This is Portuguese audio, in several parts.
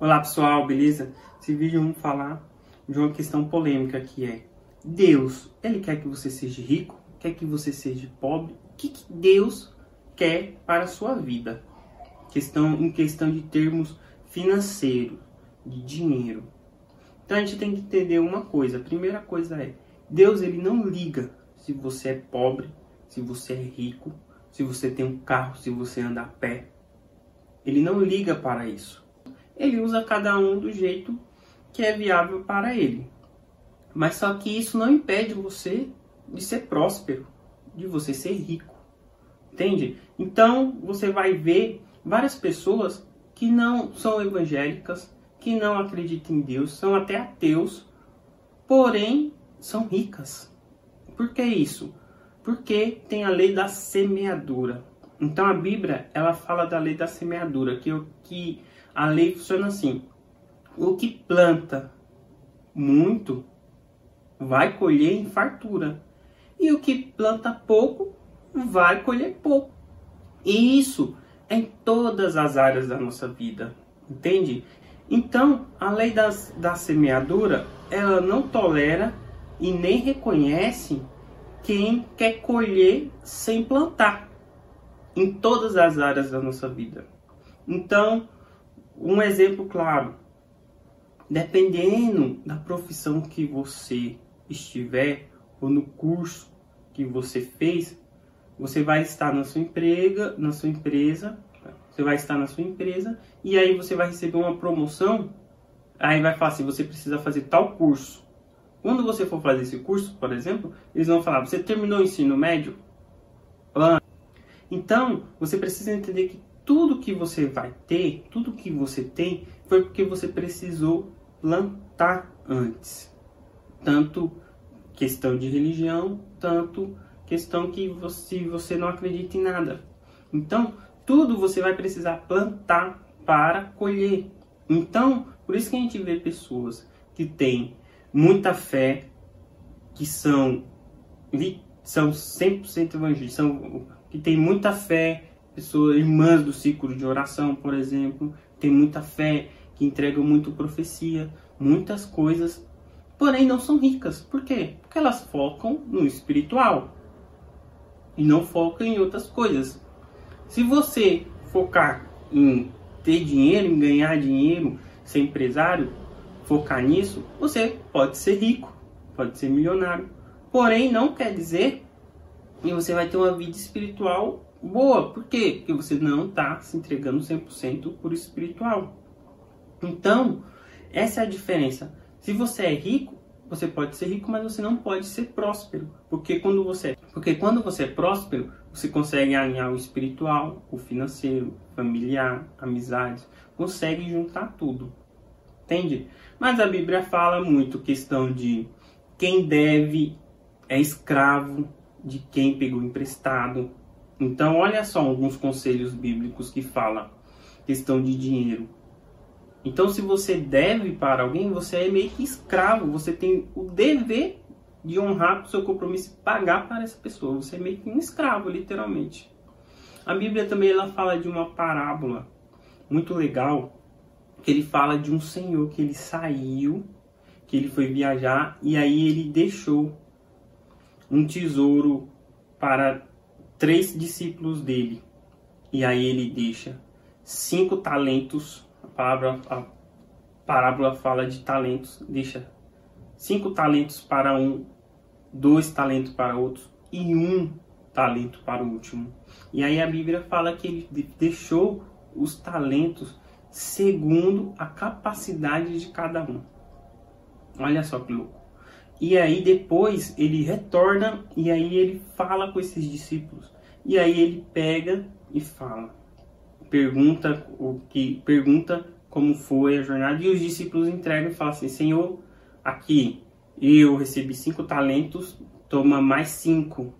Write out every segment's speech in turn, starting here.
Olá pessoal, beleza? Esse vídeo vamos falar de uma questão polêmica que é Deus, Ele quer que você seja rico? Quer que você seja pobre? O que, que Deus quer para a sua vida? Questão, em questão de termos financeiros, de dinheiro. Então a gente tem que entender uma coisa. A primeira coisa é, Deus ele não liga se você é pobre, se você é rico, se você tem um carro, se você anda a pé. Ele não liga para isso ele usa cada um do jeito que é viável para ele. Mas só que isso não impede você de ser próspero, de você ser rico. Entende? Então você vai ver várias pessoas que não são evangélicas, que não acreditam em Deus, são até ateus, porém são ricas. Por que isso? Porque tem a lei da semeadura. Então a Bíblia ela fala da lei da semeadura, que, que a lei funciona assim: o que planta muito vai colher em fartura, e o que planta pouco vai colher pouco. E isso é em todas as áreas da nossa vida, entende? Então, a lei das, da semeadura, ela não tolera e nem reconhece quem quer colher sem plantar em todas as áreas da nossa vida. Então, um exemplo claro, dependendo da profissão que você estiver ou no curso que você fez, você vai estar na sua emprega, na sua empresa, você vai estar na sua empresa e aí você vai receber uma promoção, aí vai falar assim, você precisa fazer tal curso. Quando você for fazer esse curso, por exemplo, eles vão falar, você terminou o ensino médio? Então, você precisa entender que tudo que você vai ter, tudo que você tem, foi porque você precisou plantar antes. Tanto questão de religião, tanto questão que você, você não acredita em nada. Então, tudo você vai precisar plantar para colher. Então, por isso que a gente vê pessoas que têm muita fé, que são, são 100% evangélicos, são, que têm muita fé, pessoas, irmãs do ciclo de oração, por exemplo, tem muita fé, que entregam muito profecia, muitas coisas, porém não são ricas. Por quê? Porque elas focam no espiritual e não focam em outras coisas. Se você focar em ter dinheiro, em ganhar dinheiro, ser empresário, focar nisso, você pode ser rico, pode ser milionário. Porém, não quer dizer que você vai ter uma vida espiritual boa. Por quê? Porque você não está se entregando 100% por espiritual. Então, essa é a diferença. Se você é rico, você pode ser rico, mas você não pode ser próspero. Porque quando você, porque quando você é próspero, você consegue alinhar o espiritual, o financeiro, familiar, amizades, consegue juntar tudo. Entende? Mas a Bíblia fala muito questão de quem deve é escravo de quem pegou emprestado, então, olha só alguns conselhos bíblicos que falam questão de dinheiro. Então, se você deve para alguém, você é meio que escravo. Você tem o dever de honrar o seu compromisso e pagar para essa pessoa. Você é meio que um escravo, literalmente. A Bíblia também ela fala de uma parábola muito legal, que ele fala de um senhor que ele saiu, que ele foi viajar e aí ele deixou um tesouro para três discípulos dele. E aí ele deixa cinco talentos. A palavra, a parábola fala de talentos. Deixa cinco talentos para um, dois talentos para outro e um talento para o último. E aí a Bíblia fala que ele deixou os talentos segundo a capacidade de cada um. Olha só que louco. E aí depois ele retorna e aí ele fala com esses discípulos. E aí ele pega e fala. Pergunta o que pergunta como foi a jornada e os discípulos entregam e falam assim: Senhor, aqui eu recebi cinco talentos, toma mais cinco.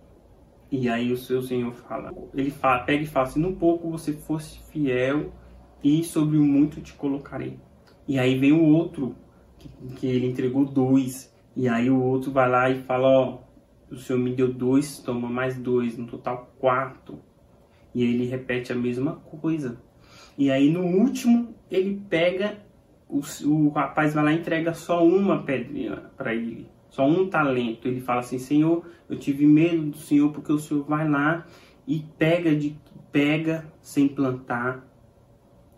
E aí o seu Senhor fala, ele fala, pega e fala assim: no pouco você fosse fiel e sobre o muito te colocarei. E aí vem o outro que, que ele entregou dois e aí o outro vai lá e fala, ó, o senhor me deu dois, toma mais dois, no total quatro. E ele repete a mesma coisa. E aí no último ele pega o, o rapaz vai lá e entrega só uma pedrinha para ele, só um talento. Ele fala assim: Senhor, eu tive medo do Senhor porque o Senhor vai lá e pega de pega sem plantar.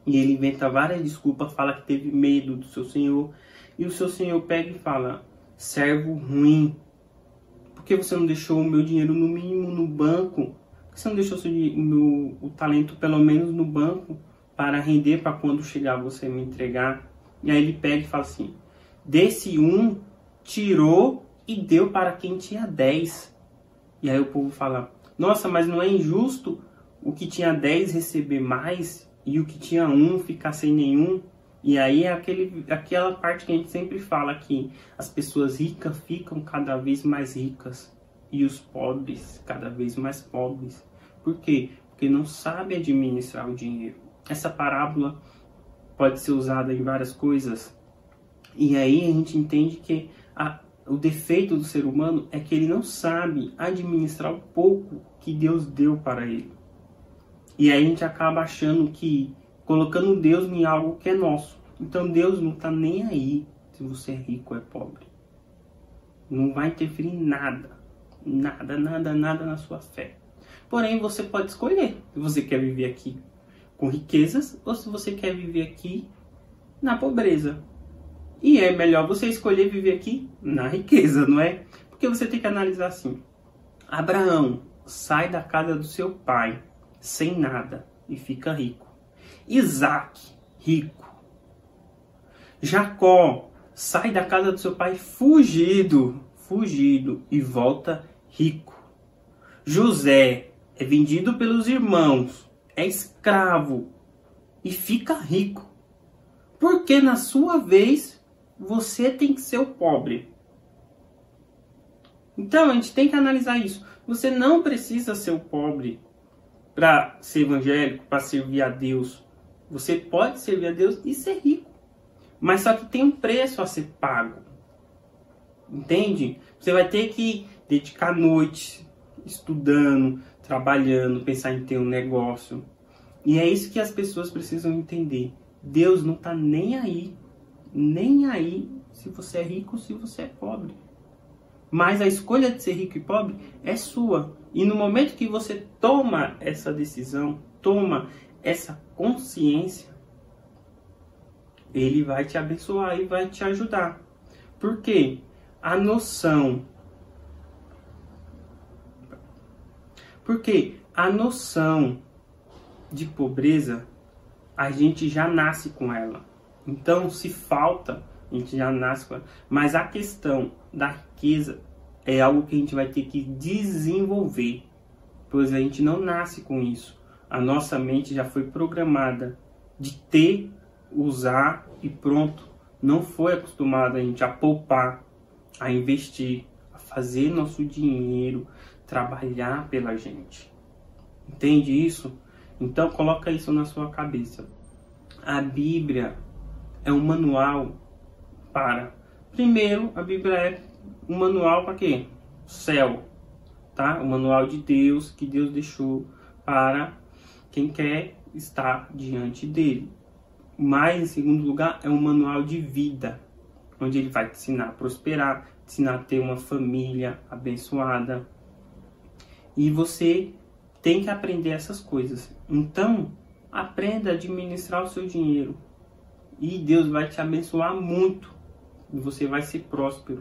E ele inventa várias desculpas, fala que teve medo do seu Senhor. E o seu Senhor pega e fala: servo ruim, por que você não deixou o meu dinheiro no mínimo no banco? Por que você não deixou o, meu, o talento pelo menos no banco para render para quando chegar você me entregar? E aí ele pega e fala assim: desse um tirou e deu para quem tinha dez. E aí o povo fala: nossa, mas não é injusto o que tinha dez receber mais e o que tinha um ficar sem nenhum? E aí é aquele, aquela parte que a gente sempre fala que as pessoas ricas ficam cada vez mais ricas e os pobres cada vez mais pobres. Por quê? Porque não sabe administrar o dinheiro. Essa parábola pode ser usada em várias coisas. E aí a gente entende que a, o defeito do ser humano é que ele não sabe administrar o pouco que Deus deu para ele. E aí a gente acaba achando que colocando Deus em algo que é nosso. Então Deus não está nem aí se você é rico ou é pobre. Não vai interferir em nada. Nada, nada, nada na sua fé. Porém, você pode escolher se você quer viver aqui com riquezas ou se você quer viver aqui na pobreza. E é melhor você escolher viver aqui na riqueza, não é? Porque você tem que analisar assim: Abraão sai da casa do seu pai sem nada e fica rico. Isaac, rico. Jacó sai da casa do seu pai fugido, fugido e volta rico. José é vendido pelos irmãos, é escravo e fica rico. Porque na sua vez você tem que ser o pobre. Então a gente tem que analisar isso. Você não precisa ser o pobre para ser evangélico, para servir a Deus. Você pode servir a Deus e ser rico. Mas só que tem um preço a ser pago. Entende? Você vai ter que dedicar noites estudando, trabalhando, pensar em ter um negócio. E é isso que as pessoas precisam entender. Deus não está nem aí, nem aí se você é rico ou se você é pobre. Mas a escolha de ser rico e pobre é sua. E no momento que você toma essa decisão, toma essa consciência, ele vai te abençoar e vai te ajudar. Por quê? A noção. Porque a noção de pobreza, a gente já nasce com ela. Então, se falta, a gente já nasce com ela. Mas a questão da riqueza é algo que a gente vai ter que desenvolver, pois a gente não nasce com isso. A nossa mente já foi programada de ter, usar e pronto. Não foi acostumada a gente a poupar, a investir, a fazer nosso dinheiro trabalhar pela gente. Entende isso? Então coloca isso na sua cabeça. A Bíblia é um manual para primeiro a Bíblia é um manual para quê? Céu, tá? O manual de Deus que Deus deixou para quem quer estar diante dele. Mas, em segundo lugar, é um manual de vida, onde ele vai te ensinar a prosperar, te ensinar a ter uma família abençoada. E você tem que aprender essas coisas. Então, aprenda a administrar o seu dinheiro. E Deus vai te abençoar muito. E você vai ser próspero.